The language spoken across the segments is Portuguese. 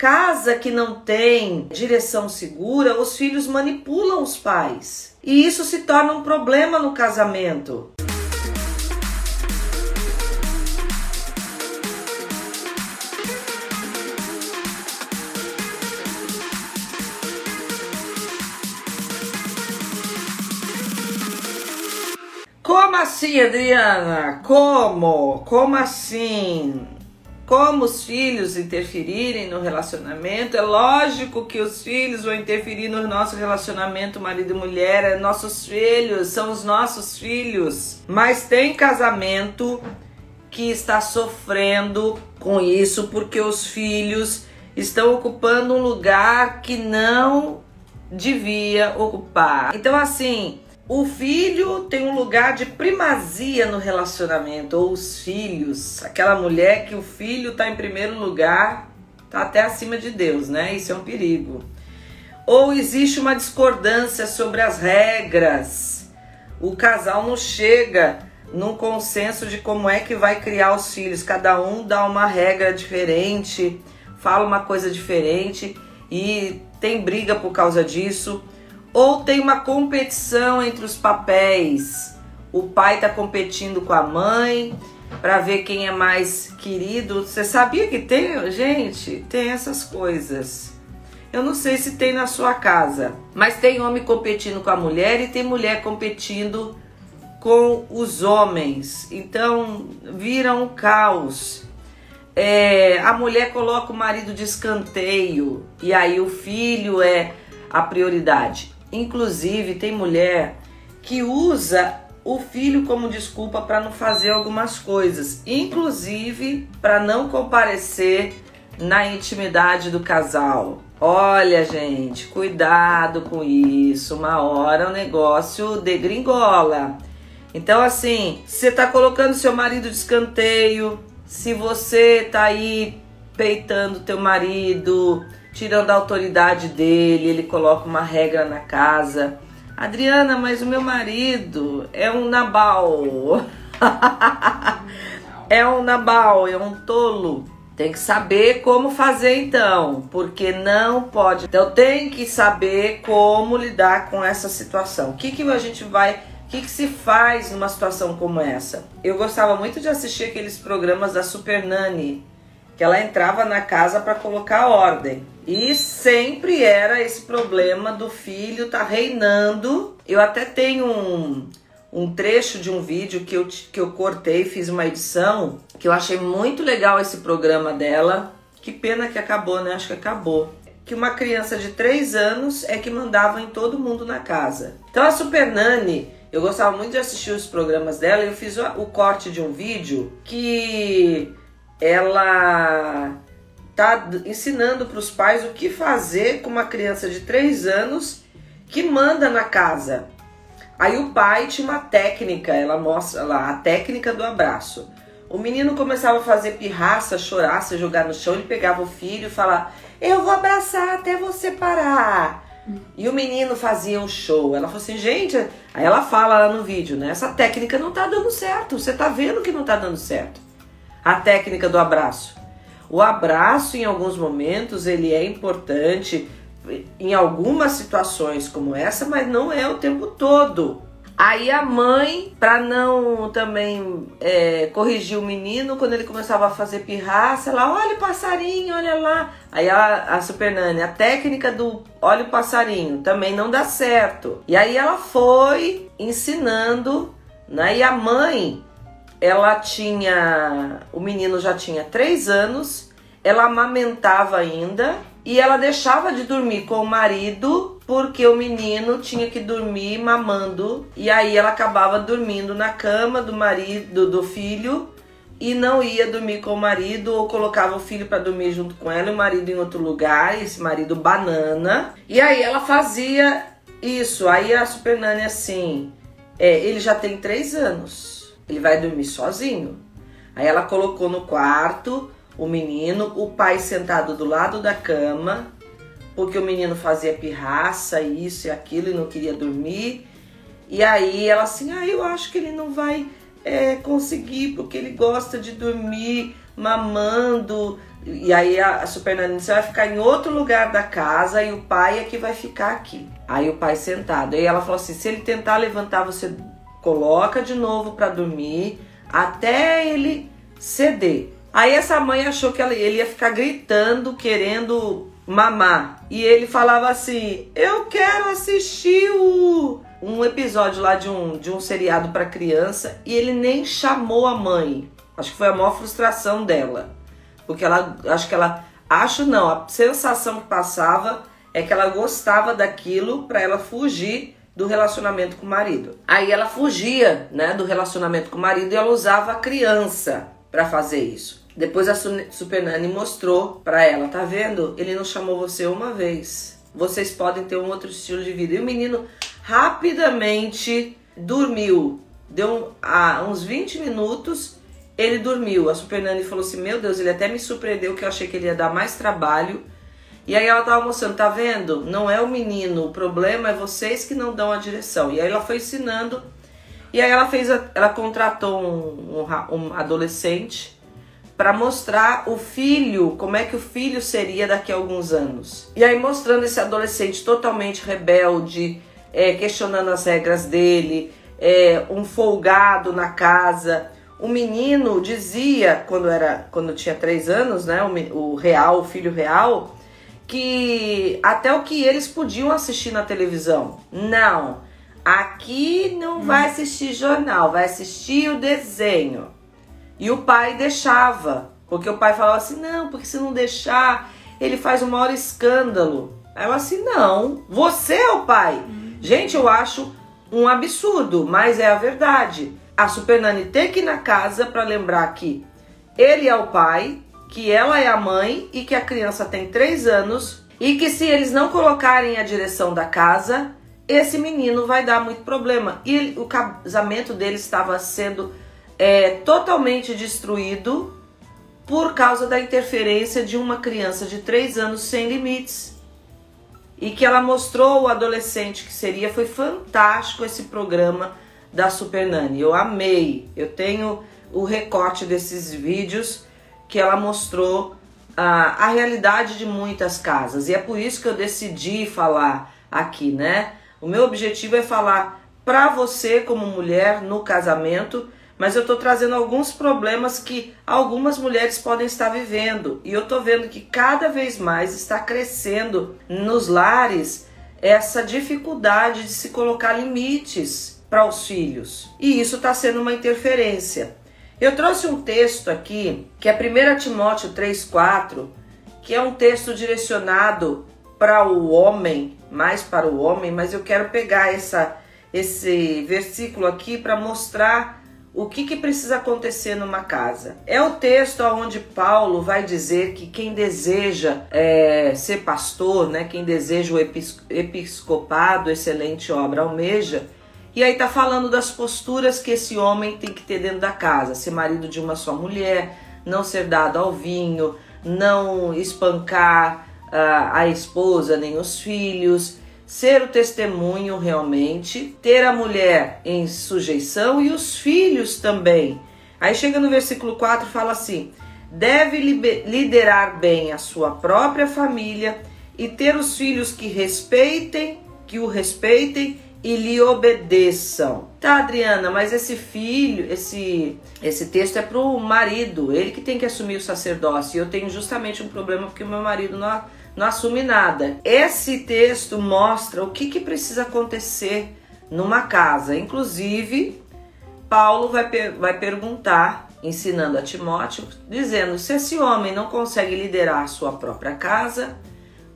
Casa que não tem direção segura, os filhos manipulam os pais. E isso se torna um problema no casamento. Como assim, Adriana? Como? Como assim? Como os filhos interferirem no relacionamento. É lógico que os filhos vão interferir no nosso relacionamento, marido e mulher, é nossos filhos, são os nossos filhos. Mas tem casamento que está sofrendo com isso porque os filhos estão ocupando um lugar que não devia ocupar. Então assim, o filho tem um lugar de primazia no relacionamento, ou os filhos, aquela mulher que o filho está em primeiro lugar, está até acima de Deus, né? Isso é um perigo. Ou existe uma discordância sobre as regras, o casal não chega num consenso de como é que vai criar os filhos, cada um dá uma regra diferente, fala uma coisa diferente e tem briga por causa disso ou tem uma competição entre os papéis. O pai está competindo com a mãe para ver quem é mais querido. Você sabia que tem, gente? Tem essas coisas. Eu não sei se tem na sua casa, mas tem homem competindo com a mulher e tem mulher competindo com os homens. Então vira um caos. É, a mulher coloca o marido de escanteio e aí o filho é a prioridade. Inclusive, tem mulher que usa o filho como desculpa para não fazer algumas coisas, inclusive para não comparecer na intimidade do casal. Olha, gente, cuidado com isso. Uma hora o negócio degringola. Então, assim, você tá colocando seu marido de escanteio, se você tá aí peitando teu marido, tirando a autoridade dele, ele coloca uma regra na casa. Adriana, mas o meu marido é um Nabal. é um Nabal, é um tolo. Tem que saber como fazer então, porque não pode. Então tem que saber como lidar com essa situação. O que, que a gente vai o que, que, se faz numa situação como essa? Eu gostava muito de assistir aqueles programas da Super Nani, que ela entrava na casa para colocar ordem. E sempre era esse problema do filho tá reinando. Eu até tenho um, um trecho de um vídeo que eu, que eu cortei, fiz uma edição, que eu achei muito legal esse programa dela. Que pena que acabou, né? Acho que acabou. Que uma criança de 3 anos é que mandava em todo mundo na casa. Então a Super Nani, eu gostava muito de assistir os programas dela eu fiz o, o corte de um vídeo que ela tá ensinando para os pais o que fazer com uma criança de 3 anos que manda na casa. Aí o pai tinha uma técnica, ela mostra lá a técnica do abraço. O menino começava a fazer pirraça, chorar, se jogar no chão, ele pegava o filho e falava: "Eu vou abraçar até você parar". E o menino fazia um show. Ela falou assim, gente, aí ela fala lá no vídeo, né? Essa técnica não tá dando certo. Você tá vendo que não tá dando certo a técnica do abraço. O abraço, em alguns momentos, ele é importante em algumas situações como essa, mas não é o tempo todo. Aí a mãe, para não também é, corrigir o menino, quando ele começava a fazer pirraça, ela, olha o passarinho, olha lá. Aí a, a Super Nani, a técnica do olha o passarinho, também não dá certo. E aí ela foi ensinando, né? E a mãe ela tinha. O menino já tinha três anos, ela amamentava ainda e ela deixava de dormir com o marido porque o menino tinha que dormir mamando e aí ela acabava dormindo na cama do marido do filho e não ia dormir com o marido ou colocava o filho para dormir junto com ela e o marido em outro lugar, esse marido banana. E aí ela fazia isso. Aí a Super Nani assim, é, ele já tem três anos ele vai dormir sozinho. Aí ela colocou no quarto o menino, o pai sentado do lado da cama, porque o menino fazia pirraça, isso e aquilo e não queria dormir. E aí ela assim, ah, eu acho que ele não vai é, conseguir, porque ele gosta de dormir mamando. E aí a, a Super Nani disse, você vai ficar em outro lugar da casa e o pai é que vai ficar aqui. Aí o pai sentado. Aí ela falou assim, se ele tentar levantar, você coloca de novo para dormir até ele ceder. Aí essa mãe achou que ele ia ficar gritando, querendo mamar. E ele falava assim: Eu quero assistir o... um episódio lá de um, de um seriado para criança. E ele nem chamou a mãe. Acho que foi a maior frustração dela. Porque ela, acho que ela, acho não, a sensação que passava é que ela gostava daquilo para ela fugir do relacionamento com o marido. Aí ela fugia, né, do relacionamento com o marido e ela usava a criança para fazer isso. Depois a Super Nani mostrou para ela, tá vendo? Ele não chamou você uma vez. Vocês podem ter um outro estilo de vida. E o menino rapidamente dormiu. Deu ah, uns 20 minutos, ele dormiu. A Super Nani falou assim: Meu Deus, ele até me surpreendeu que eu achei que ele ia dar mais trabalho. E aí ela tava mostrando, tá vendo? Não é o menino, o problema é vocês que não dão a direção. E aí ela foi ensinando. E aí ela fez, a, ela contratou um, um, um adolescente para mostrar o filho, como é que o filho seria daqui a alguns anos. E aí mostrando esse adolescente totalmente rebelde, é, questionando as regras dele, é, um folgado na casa. O menino dizia, quando era quando tinha três anos, né, o, o real, o filho real, que até o que eles podiam assistir na televisão. Não, aqui não hum. vai assistir jornal, vai assistir o desenho. E o pai deixava, porque o pai falava assim: não, porque se não deixar, ele faz o maior escândalo. Ela assim: não, você é o pai. Uhum. Gente, eu acho um absurdo, mas é a verdade. A Super Nani tem que ir na casa para lembrar que ele é o pai, que ela é a mãe e que a criança tem três anos e que se eles não colocarem a direção da casa, esse menino vai dar muito problema. E o casamento dele estava sendo é, totalmente destruído por causa da interferência de uma criança de 3 anos sem limites. E que ela mostrou o adolescente que seria. Foi fantástico esse programa da Super Nani. Eu amei. Eu tenho o recorte desses vídeos que ela mostrou a, a realidade de muitas casas. E é por isso que eu decidi falar aqui, né? O meu objetivo é falar para você como mulher no casamento mas eu estou trazendo alguns problemas que algumas mulheres podem estar vivendo. E eu estou vendo que cada vez mais está crescendo nos lares essa dificuldade de se colocar limites para os filhos. E isso está sendo uma interferência. Eu trouxe um texto aqui, que é 1 Timóteo 3,4, que é um texto direcionado para o homem, mais para o homem, mas eu quero pegar essa, esse versículo aqui para mostrar o que, que precisa acontecer numa casa? É o texto onde Paulo vai dizer que quem deseja é, ser pastor, né, quem deseja o episcopado, excelente obra, almeja. E aí tá falando das posturas que esse homem tem que ter dentro da casa: ser marido de uma só mulher, não ser dado ao vinho, não espancar uh, a esposa nem os filhos, ser o testemunho realmente, ter a mulher em sujeição e os filhos também. Aí chega no versículo 4 fala assim: deve liderar bem a sua própria família e ter os filhos que respeitem, que o respeitem e lhe obedeçam. Tá, Adriana, mas esse filho, esse esse texto é pro marido, ele que tem que assumir o sacerdócio. E eu tenho justamente um problema porque o meu marido não não assume nada. Esse texto mostra o que, que precisa acontecer numa casa. Inclusive, Paulo vai, per vai perguntar, ensinando a Timóteo, dizendo: se esse homem não consegue liderar a sua própria casa,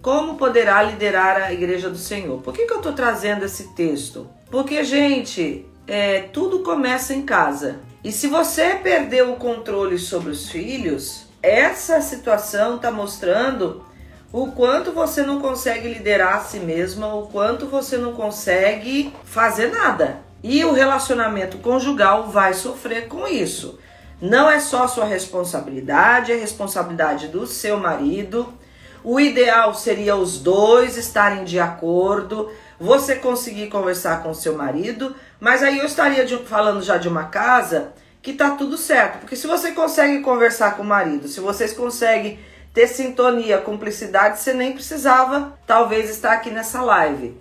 como poderá liderar a igreja do Senhor? Por que, que eu estou trazendo esse texto? Porque, gente, é, tudo começa em casa. E se você perdeu o controle sobre os filhos, essa situação está mostrando o quanto você não consegue liderar a si mesma, o quanto você não consegue fazer nada. E o relacionamento conjugal vai sofrer com isso. Não é só sua responsabilidade, é responsabilidade do seu marido. O ideal seria os dois estarem de acordo, você conseguir conversar com seu marido, mas aí eu estaria de, falando já de uma casa que tá tudo certo. Porque se você consegue conversar com o marido, se vocês conseguem ter sintonia, cumplicidade, você nem precisava talvez estar aqui nessa live.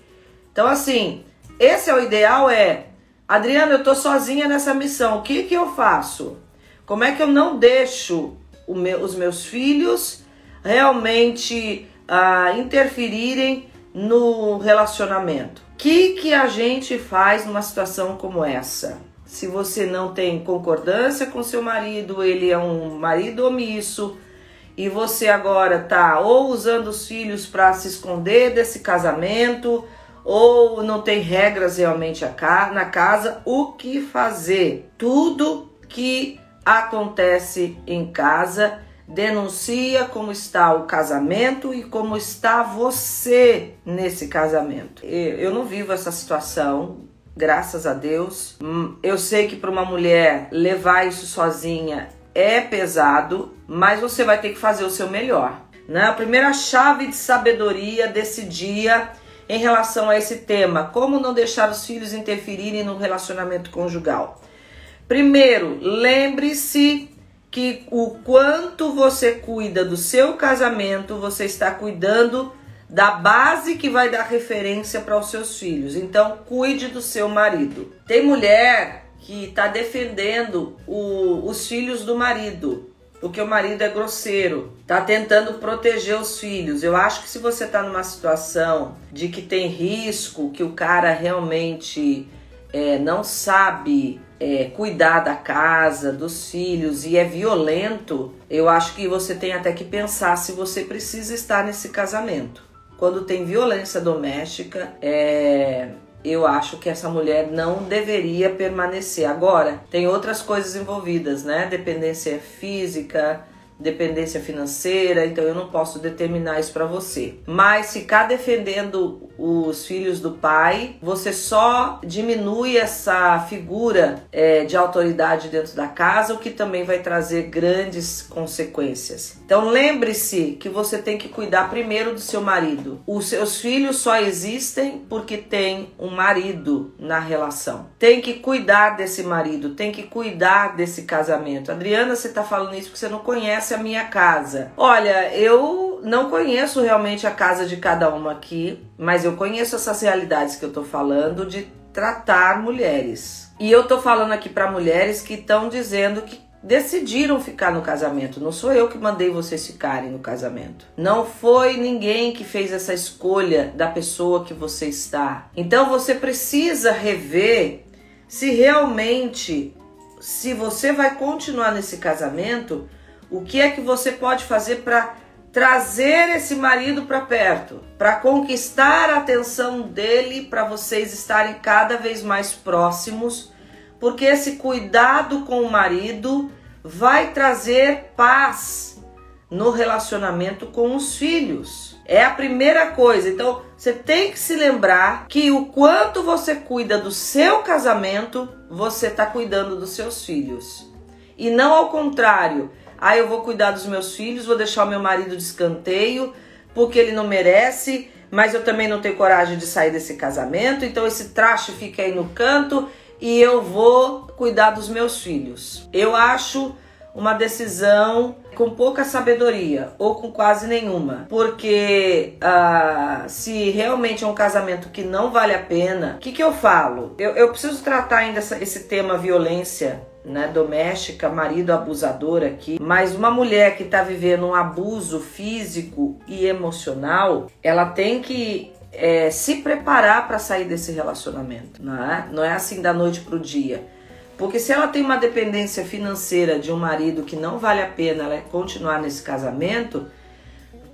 Então assim, esse é o ideal é, Adriana, eu tô sozinha nessa missão. O que que eu faço? Como é que eu não deixo meu, os meus filhos realmente uh, interferirem no relacionamento? O que que a gente faz numa situação como essa? Se você não tem concordância com seu marido, ele é um marido omisso, e você agora tá ou usando os filhos para se esconder desse casamento, ou não tem regras realmente na casa, o que fazer? Tudo que acontece em casa denuncia como está o casamento e como está você nesse casamento. Eu não vivo essa situação, graças a Deus. Hum, eu sei que para uma mulher levar isso sozinha é pesado, mas você vai ter que fazer o seu melhor. Né? A primeira chave de sabedoria desse dia em relação a esse tema, como não deixar os filhos interferirem no relacionamento conjugal. Primeiro, lembre-se que o quanto você cuida do seu casamento, você está cuidando da base que vai dar referência para os seus filhos. Então, cuide do seu marido. Tem mulher que está defendendo o, os filhos do marido, porque o marido é grosseiro, está tentando proteger os filhos. Eu acho que se você está numa situação de que tem risco, que o cara realmente é, não sabe é, cuidar da casa, dos filhos e é violento, eu acho que você tem até que pensar se você precisa estar nesse casamento. Quando tem violência doméstica, é, eu acho que essa mulher não deveria permanecer. Agora, tem outras coisas envolvidas, né? Dependência física, dependência financeira, então eu não posso determinar isso para você. Mas ficar defendendo os filhos do pai, você só diminui essa figura é, de autoridade dentro da casa, o que também vai trazer grandes consequências. Então lembre-se que você tem que cuidar primeiro do seu marido. Os seus filhos só existem porque tem um marido na relação. Tem que cuidar desse marido, tem que cuidar desse casamento. Adriana, você está falando isso porque você não conhece a minha casa. Olha, eu não conheço realmente a casa de cada uma aqui, mas eu conheço essas realidades que eu tô falando de tratar mulheres. E eu tô falando aqui para mulheres que estão dizendo que decidiram ficar no casamento. Não sou eu que mandei vocês ficarem no casamento. Não foi ninguém que fez essa escolha da pessoa que você está. Então você precisa rever se realmente se você vai continuar nesse casamento, o que é que você pode fazer para trazer esse marido para perto, para conquistar a atenção dele, para vocês estarem cada vez mais próximos, porque esse cuidado com o marido vai trazer paz no relacionamento com os filhos. É a primeira coisa. Então, você tem que se lembrar que o quanto você cuida do seu casamento, você está cuidando dos seus filhos. E não ao contrário ah, eu vou cuidar dos meus filhos, vou deixar o meu marido de escanteio, porque ele não merece, mas eu também não tenho coragem de sair desse casamento, então esse traste fica aí no canto e eu vou cuidar dos meus filhos. Eu acho uma decisão com pouca sabedoria ou com quase nenhuma, porque uh, se realmente é um casamento que não vale a pena, o que, que eu falo? Eu, eu preciso tratar ainda essa, esse tema violência né, doméstica, marido abusador aqui, mas uma mulher que está vivendo um abuso físico e emocional, ela tem que é, se preparar para sair desse relacionamento, não é? Não é assim da noite para o dia. Porque se ela tem uma dependência financeira de um marido que não vale a pena ela continuar nesse casamento,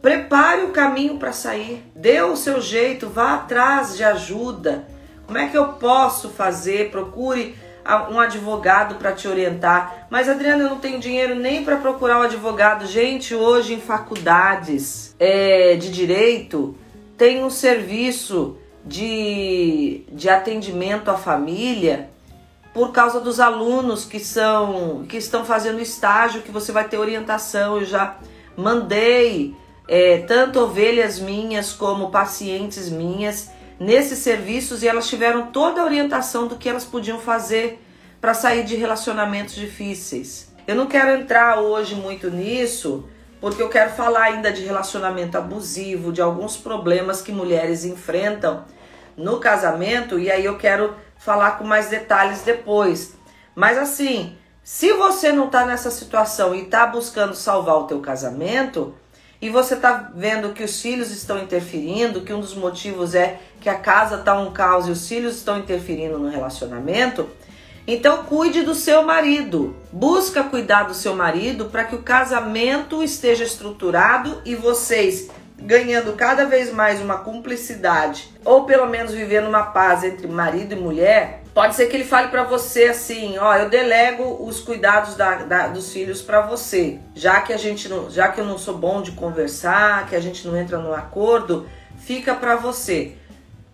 prepare o caminho para sair, dê o seu jeito, vá atrás de ajuda. Como é que eu posso fazer? Procure um advogado para te orientar. Mas Adriana, eu não tenho dinheiro nem para procurar um advogado. Gente, hoje em faculdades é, de direito tem um serviço de, de atendimento à família por causa dos alunos que são que estão fazendo estágio que você vai ter orientação. Eu já mandei é, tanto ovelhas minhas como pacientes minhas nesses serviços e elas tiveram toda a orientação do que elas podiam fazer para sair de relacionamentos difíceis. Eu não quero entrar hoje muito nisso, porque eu quero falar ainda de relacionamento abusivo, de alguns problemas que mulheres enfrentam no casamento, e aí eu quero falar com mais detalhes depois. Mas assim, se você não está nessa situação e está buscando salvar o teu casamento, e você está vendo que os filhos estão interferindo, que um dos motivos é que a casa está um caos e os filhos estão interferindo no relacionamento, então cuide do seu marido. Busca cuidar do seu marido para que o casamento esteja estruturado e vocês ganhando cada vez mais uma cumplicidade, ou pelo menos vivendo uma paz entre marido e mulher, pode ser que ele fale para você assim, ó, eu delego os cuidados da, da, dos filhos para você, já que a gente não, já que eu não sou bom de conversar, que a gente não entra no acordo, fica para você.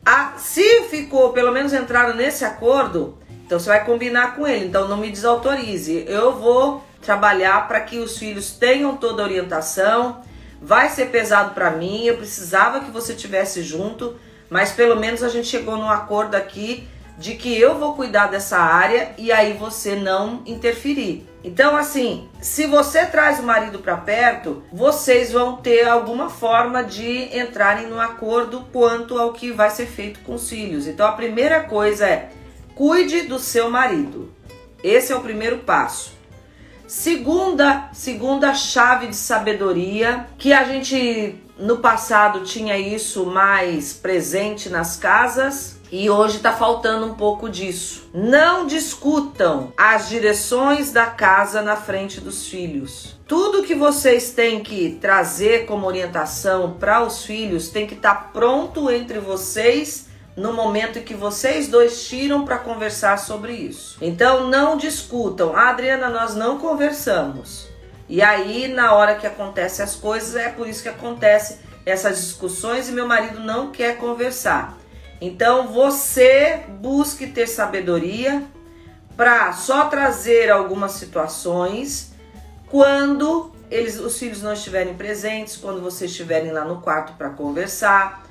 Ah, se ficou, pelo menos entraram nesse acordo, então você vai combinar com ele. Então não me desautorize. Eu vou trabalhar para que os filhos tenham toda a orientação vai ser pesado para mim, eu precisava que você tivesse junto, mas pelo menos a gente chegou num acordo aqui de que eu vou cuidar dessa área e aí você não interferir. Então, assim, se você traz o marido para perto, vocês vão ter alguma forma de entrarem no acordo quanto ao que vai ser feito com os filhos. Então, a primeira coisa é cuide do seu marido. Esse é o primeiro passo. Segunda, segunda chave de sabedoria, que a gente no passado tinha isso mais presente nas casas e hoje está faltando um pouco disso. Não discutam as direções da casa na frente dos filhos. Tudo que vocês têm que trazer como orientação para os filhos tem que estar tá pronto entre vocês no momento em que vocês dois tiram para conversar sobre isso. Então não discutam. Ah, Adriana, nós não conversamos. E aí, na hora que acontecem as coisas, é por isso que acontece essas discussões e meu marido não quer conversar. Então você busque ter sabedoria para só trazer algumas situações quando eles, os filhos não estiverem presentes, quando vocês estiverem lá no quarto para conversar,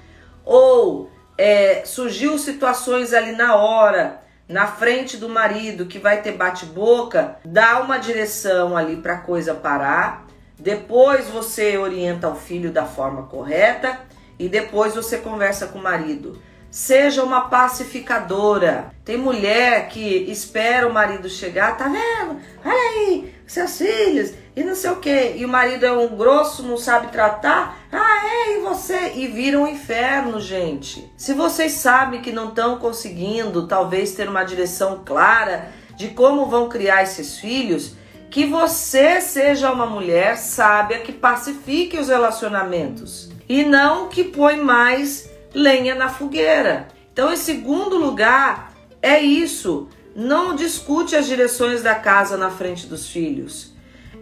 ou é, surgiu situações ali na hora, na frente do marido, que vai ter bate-boca, dá uma direção ali para a coisa parar. Depois você orienta o filho da forma correta e depois você conversa com o marido. Seja uma pacificadora. Tem mulher que espera o marido chegar, tá vendo? Olha aí, seus filhos, e não sei o que. E o marido é um grosso, não sabe tratar. Ah, é, e você? E vira um inferno, gente. Se vocês sabem que não estão conseguindo, talvez, ter uma direção clara de como vão criar esses filhos, que você seja uma mulher sábia que pacifique os relacionamentos e não que põe mais lenha na fogueira. Então, em segundo lugar, é isso. Não discute as direções da casa na frente dos filhos.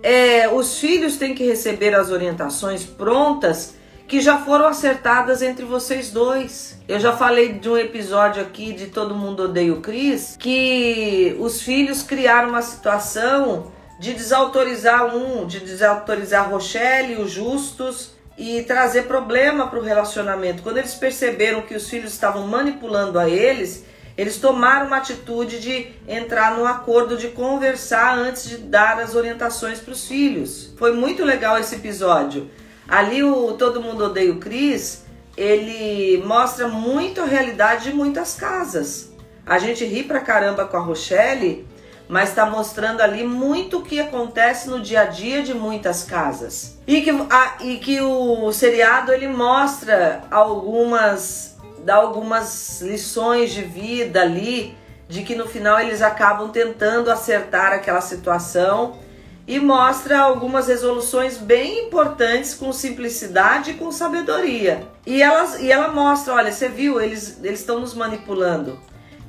É, os filhos têm que receber as orientações prontas que já foram acertadas entre vocês dois. Eu já falei de um episódio aqui de Todo Mundo Odeia o Cris, que os filhos criaram uma situação de desautorizar um, de desautorizar Rochelle, os Justus, e trazer problema para o relacionamento. Quando eles perceberam que os filhos estavam manipulando a eles, eles tomaram uma atitude de entrar no acordo de conversar antes de dar as orientações para os filhos. Foi muito legal esse episódio. Ali o Todo Mundo Odeia o Cris, ele mostra muito a realidade de muitas casas. A gente ri pra caramba com a Rochelle, mas está mostrando ali muito o que acontece no dia a dia de muitas casas. E que, a, e que o seriado ele mostra algumas, dá algumas lições de vida ali, de que no final eles acabam tentando acertar aquela situação e mostra algumas resoluções bem importantes com simplicidade e com sabedoria. E, elas, e ela mostra, olha, você viu, eles estão nos manipulando.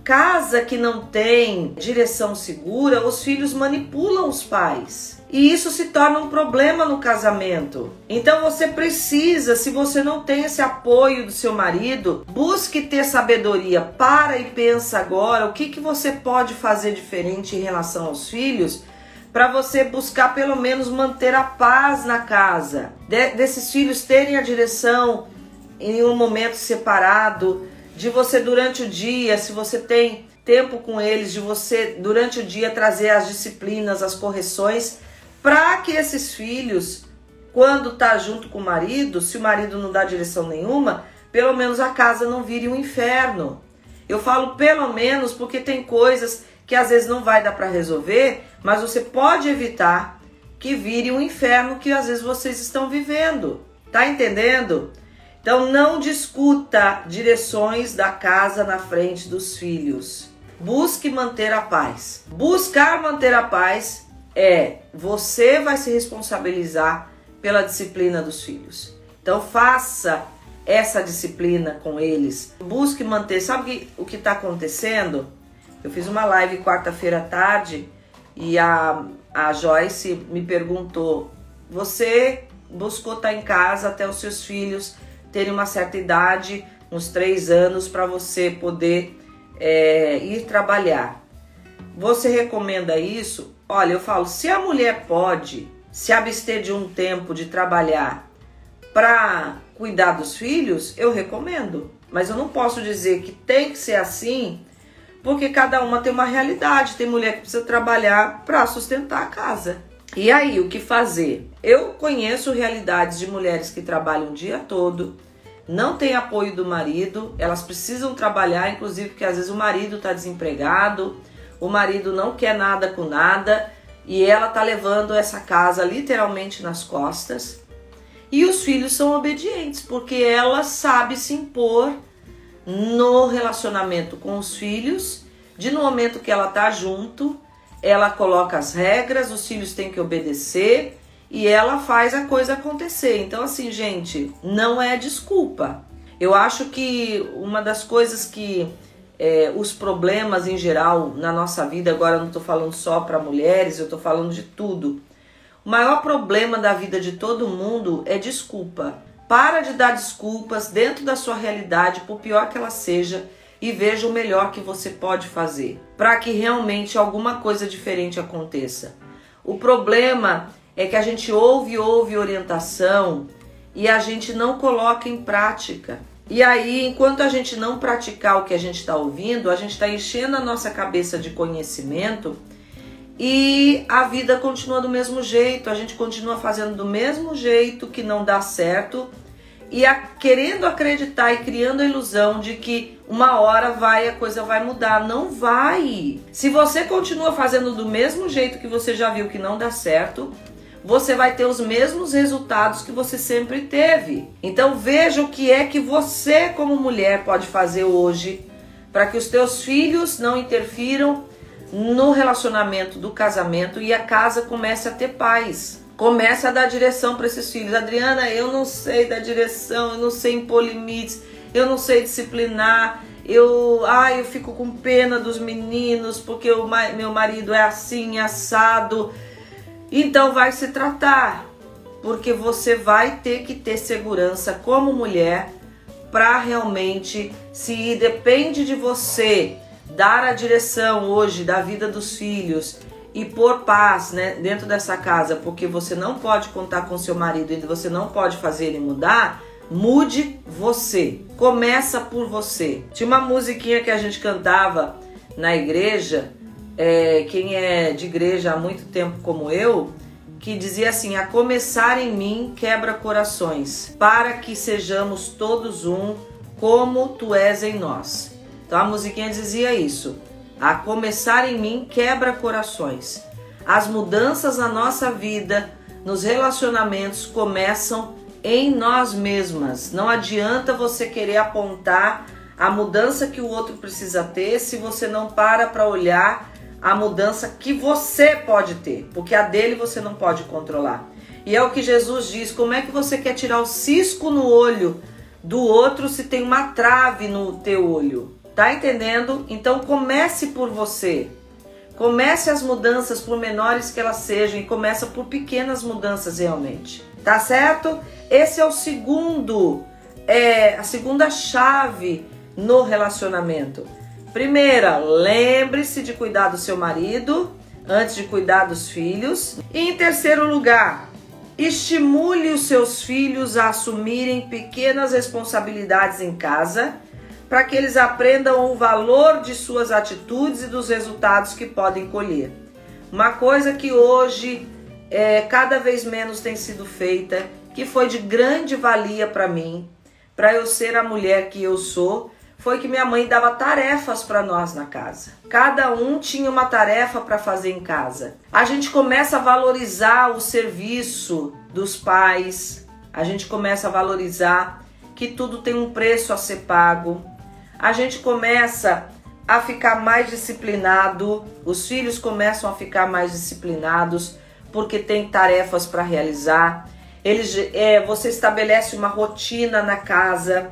Casa que não tem direção segura, os filhos manipulam os pais. E isso se torna um problema no casamento. Então você precisa, se você não tem esse apoio do seu marido, busque ter sabedoria. Para e pensa agora o que, que você pode fazer diferente em relação aos filhos para você buscar pelo menos manter a paz na casa. De, desses filhos terem a direção em um momento separado de você durante o dia, se você tem tempo com eles, de você durante o dia trazer as disciplinas, as correções, para que esses filhos, quando tá junto com o marido, se o marido não dá direção nenhuma, pelo menos a casa não vire um inferno. Eu falo pelo menos porque tem coisas que às vezes não vai dar para resolver, mas você pode evitar que vire um inferno que às vezes vocês estão vivendo. Tá entendendo? Então não discuta direções da casa na frente dos filhos. Busque manter a paz. Buscar manter a paz é você vai se responsabilizar pela disciplina dos filhos. Então faça essa disciplina com eles. Busque manter. Sabe o que está acontecendo? Eu fiz uma live quarta-feira à tarde e a, a Joyce me perguntou: Você buscou estar tá em casa até os seus filhos terem uma certa idade, uns três anos, para você poder é, ir trabalhar. Você recomenda isso? Olha, eu falo, se a mulher pode se abster de um tempo de trabalhar para cuidar dos filhos, eu recomendo. Mas eu não posso dizer que tem que ser assim, porque cada uma tem uma realidade. Tem mulher que precisa trabalhar para sustentar a casa. E aí, o que fazer? Eu conheço realidades de mulheres que trabalham o dia todo, não tem apoio do marido, elas precisam trabalhar, inclusive porque às vezes o marido está desempregado, o marido não quer nada com nada e ela tá levando essa casa literalmente nas costas. E os filhos são obedientes, porque ela sabe se impor no relacionamento com os filhos, de no momento que ela tá junto, ela coloca as regras, os filhos têm que obedecer e ela faz a coisa acontecer. Então, assim, gente, não é desculpa. Eu acho que uma das coisas que é, os problemas em geral na nossa vida, agora eu não estou falando só para mulheres, eu estou falando de tudo. O maior problema da vida de todo mundo é desculpa. Para de dar desculpas dentro da sua realidade, por pior que ela seja, e veja o melhor que você pode fazer para que realmente alguma coisa diferente aconteça. O problema é que a gente ouve, ouve orientação e a gente não coloca em prática. E aí, enquanto a gente não praticar o que a gente está ouvindo, a gente está enchendo a nossa cabeça de conhecimento e a vida continua do mesmo jeito, a gente continua fazendo do mesmo jeito que não dá certo e a, querendo acreditar e criando a ilusão de que uma hora vai a coisa vai mudar. Não vai. Se você continua fazendo do mesmo jeito que você já viu que não dá certo, você vai ter os mesmos resultados que você sempre teve. Então veja o que é que você como mulher pode fazer hoje para que os teus filhos não interfiram no relacionamento do casamento e a casa comece a ter paz. Começa a dar direção para esses filhos. Adriana, eu não sei dar direção, eu não sei impor limites, eu não sei disciplinar. Eu, ai, eu fico com pena dos meninos porque o meu marido é assim, assado. Então vai se tratar, porque você vai ter que ter segurança como mulher para realmente se depende de você dar a direção hoje da vida dos filhos e pôr paz né, dentro dessa casa, porque você não pode contar com seu marido e você não pode fazer ele mudar, mude você. Começa por você. Tinha uma musiquinha que a gente cantava na igreja, é, quem é de igreja há muito tempo como eu, que dizia assim: A começar em mim quebra corações, para que sejamos todos um, como tu és em nós. Então a musiquinha dizia isso a começar em mim quebra corações. As mudanças na nossa vida, nos relacionamentos, começam em nós mesmas. Não adianta você querer apontar a mudança que o outro precisa ter se você não para para olhar a mudança que você pode ter, porque a dele você não pode controlar. E é o que Jesus diz: como é que você quer tirar o cisco no olho do outro se tem uma trave no teu olho? Tá entendendo? Então comece por você. Comece as mudanças, por menores que elas sejam, e começa por pequenas mudanças realmente. Tá certo? Esse é o segundo, é a segunda chave no relacionamento. Primeira, lembre-se de cuidar do seu marido antes de cuidar dos filhos. E em terceiro lugar, estimule os seus filhos a assumirem pequenas responsabilidades em casa para que eles aprendam o valor de suas atitudes e dos resultados que podem colher. Uma coisa que hoje é, cada vez menos tem sido feita, que foi de grande valia para mim, para eu ser a mulher que eu sou, foi que minha mãe dava tarefas para nós na casa. Cada um tinha uma tarefa para fazer em casa. A gente começa a valorizar o serviço dos pais, a gente começa a valorizar que tudo tem um preço a ser pago. A gente começa a ficar mais disciplinado, os filhos começam a ficar mais disciplinados porque tem tarefas para realizar. Eles, é, você estabelece uma rotina na casa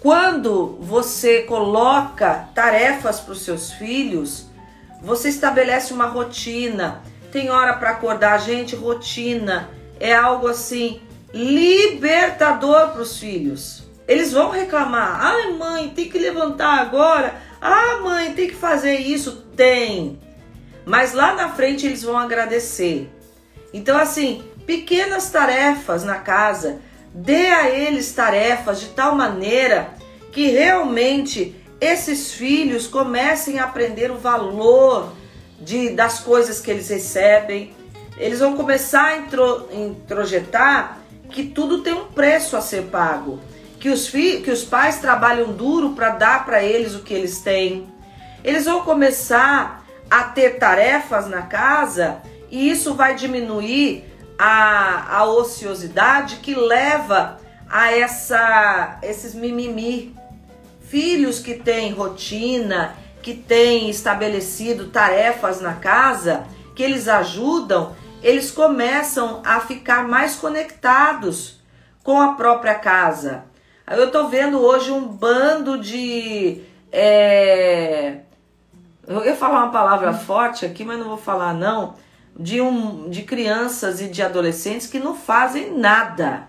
quando você coloca tarefas para os seus filhos, você estabelece uma rotina. Tem hora para acordar, gente, rotina é algo assim libertador para os filhos. Eles vão reclamar: "Ai, mãe, tem que levantar agora. Ah, mãe, tem que fazer isso". Tem. Mas lá na frente eles vão agradecer. Então assim, pequenas tarefas na casa Dê a eles tarefas de tal maneira que realmente esses filhos comecem a aprender o valor de, das coisas que eles recebem. Eles vão começar a intro, introjetar que tudo tem um preço a ser pago, que os, fi, que os pais trabalham duro para dar para eles o que eles têm. Eles vão começar a ter tarefas na casa e isso vai diminuir a, a ociosidade que leva a essa, esses mimimi. Filhos que têm rotina, que têm estabelecido tarefas na casa, que eles ajudam, eles começam a ficar mais conectados com a própria casa. Eu estou vendo hoje um bando de. É... Eu ia falar uma palavra forte aqui, mas não vou falar não de, um, de crianças e de adolescentes que não fazem nada.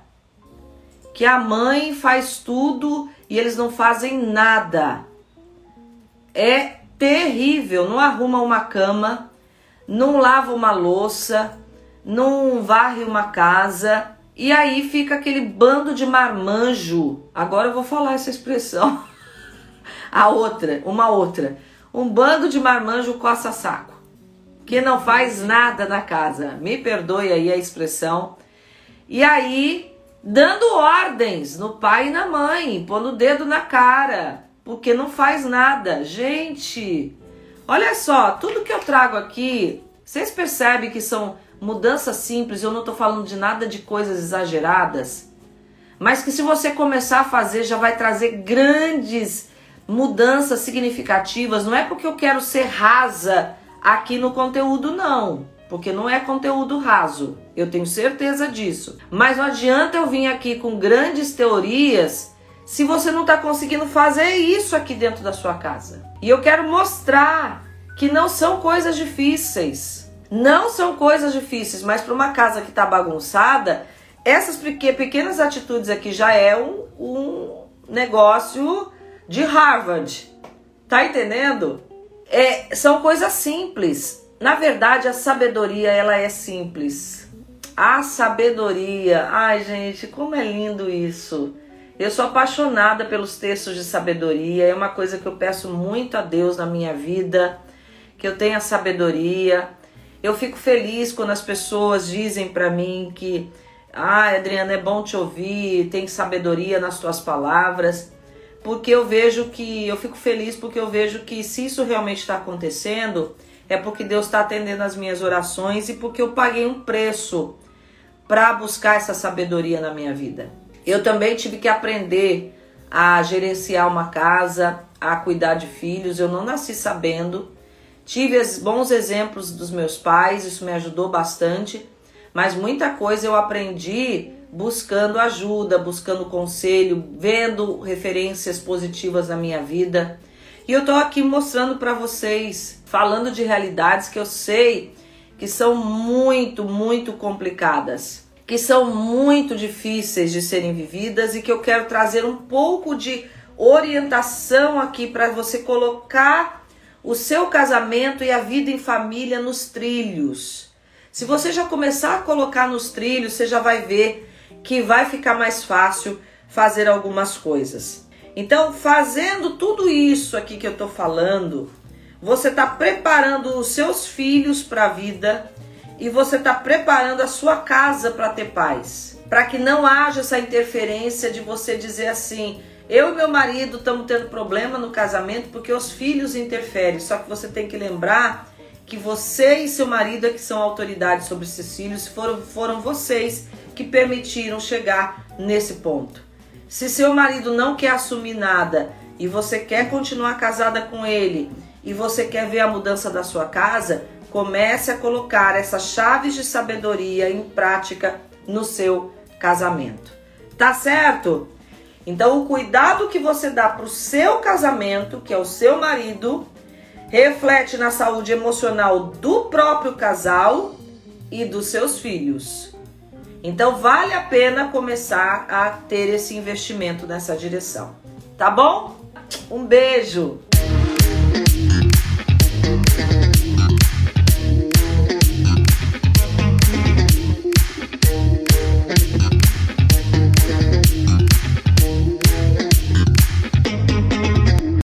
Que a mãe faz tudo e eles não fazem nada. É terrível. Não arruma uma cama, não lava uma louça, não varre uma casa. E aí fica aquele bando de marmanjo. Agora eu vou falar essa expressão. A outra, uma outra. Um bando de marmanjo coça saco que não faz nada na casa. Me perdoe aí a expressão. E aí, dando ordens no pai e na mãe, pondo o dedo na cara, porque não faz nada. Gente, olha só, tudo que eu trago aqui, vocês percebem que são mudanças simples, eu não estou falando de nada de coisas exageradas, mas que se você começar a fazer já vai trazer grandes mudanças significativas. Não é porque eu quero ser rasa Aqui no conteúdo não, porque não é conteúdo raso. Eu tenho certeza disso. Mas não adianta eu vir aqui com grandes teorias se você não está conseguindo fazer isso aqui dentro da sua casa. E eu quero mostrar que não são coisas difíceis. Não são coisas difíceis, mas para uma casa que está bagunçada, essas pequenas atitudes aqui já é um, um negócio de Harvard. Tá entendendo? É, são coisas simples. Na verdade, a sabedoria ela é simples. A sabedoria, ai gente, como é lindo isso. Eu sou apaixonada pelos textos de sabedoria, é uma coisa que eu peço muito a Deus na minha vida, que eu tenha sabedoria. Eu fico feliz quando as pessoas dizem para mim que, ah, Adriana, é bom te ouvir, tem sabedoria nas tuas palavras porque eu vejo que eu fico feliz porque eu vejo que se isso realmente está acontecendo é porque Deus está atendendo as minhas orações e porque eu paguei um preço para buscar essa sabedoria na minha vida. Eu também tive que aprender a gerenciar uma casa, a cuidar de filhos. Eu não nasci sabendo. Tive bons exemplos dos meus pais, isso me ajudou bastante, mas muita coisa eu aprendi buscando ajuda, buscando conselho, vendo referências positivas na minha vida. E eu tô aqui mostrando para vocês, falando de realidades que eu sei que são muito, muito complicadas, que são muito difíceis de serem vividas e que eu quero trazer um pouco de orientação aqui para você colocar o seu casamento e a vida em família nos trilhos. Se você já começar a colocar nos trilhos, você já vai ver que vai ficar mais fácil fazer algumas coisas. Então, fazendo tudo isso aqui que eu tô falando, você está preparando os seus filhos para a vida e você está preparando a sua casa para ter paz. Para que não haja essa interferência de você dizer assim: eu e meu marido estamos tendo problema no casamento porque os filhos interferem. Só que você tem que lembrar que você e seu marido é que são autoridades sobre esses filhos, foram, foram vocês que permitiram chegar nesse ponto. Se seu marido não quer assumir nada e você quer continuar casada com ele e você quer ver a mudança da sua casa, comece a colocar essas chaves de sabedoria em prática no seu casamento. Tá certo? Então, o cuidado que você dá para o seu casamento, que é o seu marido, reflete na saúde emocional do próprio casal e dos seus filhos. Então, vale a pena começar a ter esse investimento nessa direção. Tá bom? Um beijo!